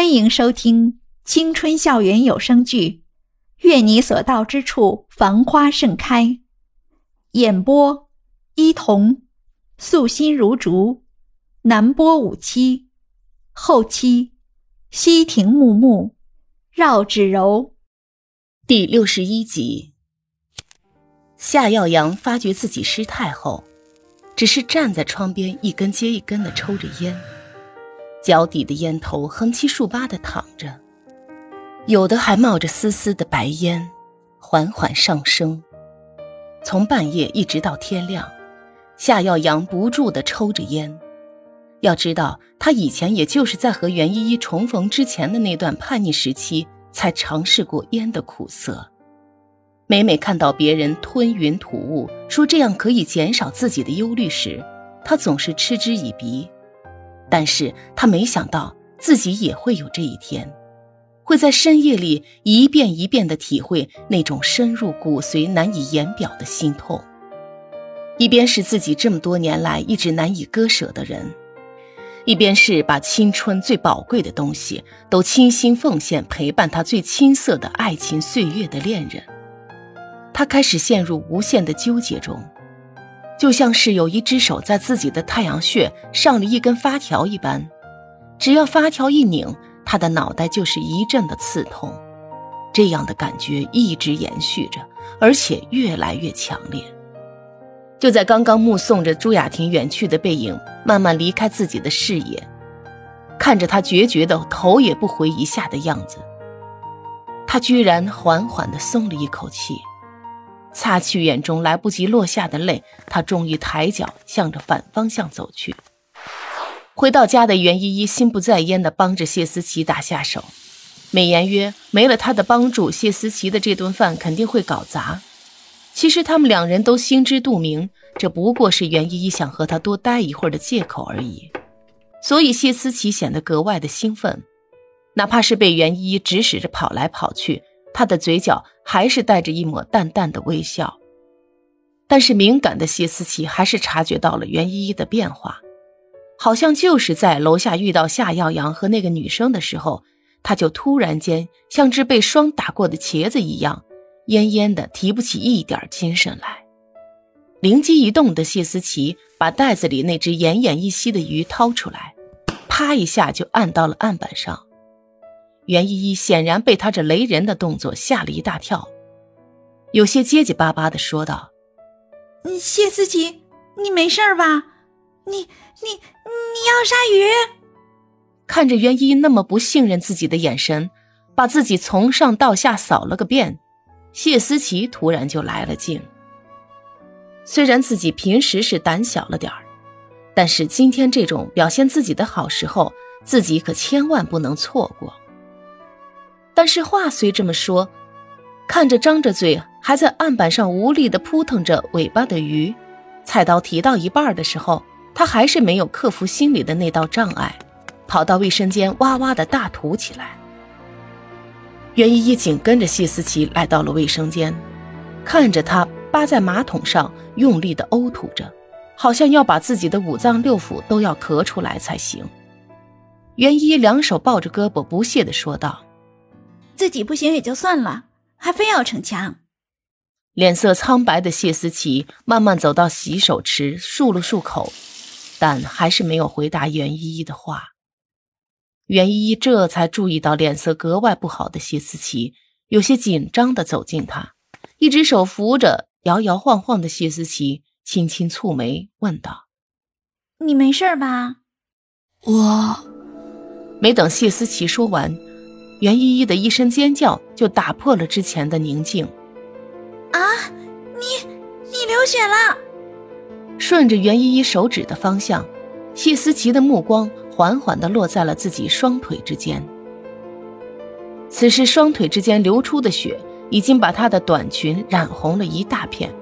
欢迎收听青春校园有声剧《愿你所到之处繁花盛开》，演播：伊童，素心如竹，南波五七，后期：西亭木木，绕指柔。第六十一集，夏耀阳发觉自己失态后，只是站在窗边一根接一根的抽着烟。脚底的烟头横七竖八的躺着，有的还冒着丝丝的白烟，缓缓上升。从半夜一直到天亮，夏耀阳不住的抽着烟。要知道，他以前也就是在和袁依依重逢之前的那段叛逆时期，才尝试过烟的苦涩。每每看到别人吞云吐雾，说这样可以减少自己的忧虑时，他总是嗤之以鼻。但是他没想到自己也会有这一天，会在深夜里一遍一遍地体会那种深入骨髓、难以言表的心痛。一边是自己这么多年来一直难以割舍的人，一边是把青春最宝贵的东西都倾心奉献、陪伴他最青涩的爱情岁月的恋人，他开始陷入无限的纠结中。就像是有一只手在自己的太阳穴上了一根发条一般，只要发条一拧，他的脑袋就是一阵的刺痛。这样的感觉一直延续着，而且越来越强烈。就在刚刚目送着朱雅婷远去的背影慢慢离开自己的视野，看着他决绝的头也不回一下的样子，他居然缓缓地松了一口气。擦去眼中来不及落下的泪，他终于抬脚向着反方向走去。回到家的袁依依心不在焉地帮着谢思琪打下手，美言曰：“没了他的帮助，谢思琪的这顿饭肯定会搞砸。”其实他们两人都心知肚明，这不过是袁依依想和他多待一会儿的借口而已。所以谢思琪显得格外的兴奋，哪怕是被袁依依指使着跑来跑去。他的嘴角还是带着一抹淡淡的微笑，但是敏感的谢思琪还是察觉到了袁依依的变化，好像就是在楼下遇到夏耀阳和那个女生的时候，他就突然间像只被霜打过的茄子一样，恹恹的提不起一点精神来。灵机一动的谢思琪把袋子里那只奄奄一息的鱼掏出来，啪一下就按到了案板上。袁依依显然被他这雷人的动作吓了一大跳，有些结结巴巴的说道：“谢思琪，你没事吧？你你你要杀鱼？”看着袁依依那么不信任自己的眼神，把自己从上到下扫了个遍，谢思琪突然就来了劲。虽然自己平时是胆小了点儿，但是今天这种表现自己的好时候，自己可千万不能错过。但是话虽这么说，看着张着嘴还在案板上无力地扑腾着尾巴的鱼，菜刀提到一半的时候，他还是没有克服心里的那道障碍，跑到卫生间哇哇的大吐起来。袁依依紧跟着谢思琪来到了卫生间，看着他扒在马桶上用力地呕吐着，好像要把自己的五脏六腑都要咳出来才行。袁依依两手抱着胳膊，不屑地说道。自己不行也就算了，还非要逞强。脸色苍白的谢思琪慢慢走到洗手池，漱了漱口，但还是没有回答袁依依的话。袁依依这才注意到脸色格外不好的谢思琪，有些紧张的走近她，一只手扶着摇摇晃晃的谢思琪，轻轻蹙眉问道：“你没事吧？”我没等谢思琪说完。袁依依的一声尖叫就打破了之前的宁静。啊，你你流血了！顺着袁依依手指的方向，谢思琪的目光缓缓地落在了自己双腿之间。此时双腿之间流出的血已经把她的短裙染红了一大片，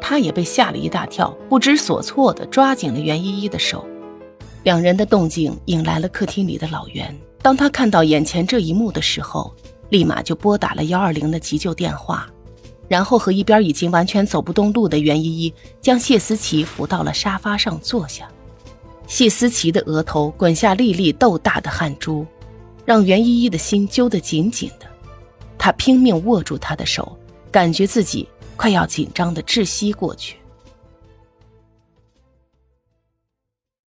她也被吓了一大跳，不知所措地抓紧了袁依依的手。两人的动静引来了客厅里的老袁。当他看到眼前这一幕的时候，立马就拨打了幺二零的急救电话，然后和一边已经完全走不动路的袁依依将谢思琪扶到了沙发上坐下。谢思琪的额头滚下粒粒豆大的汗珠，让袁依依的心揪得紧紧的。她拼命握住他的手，感觉自己快要紧张的窒息过去。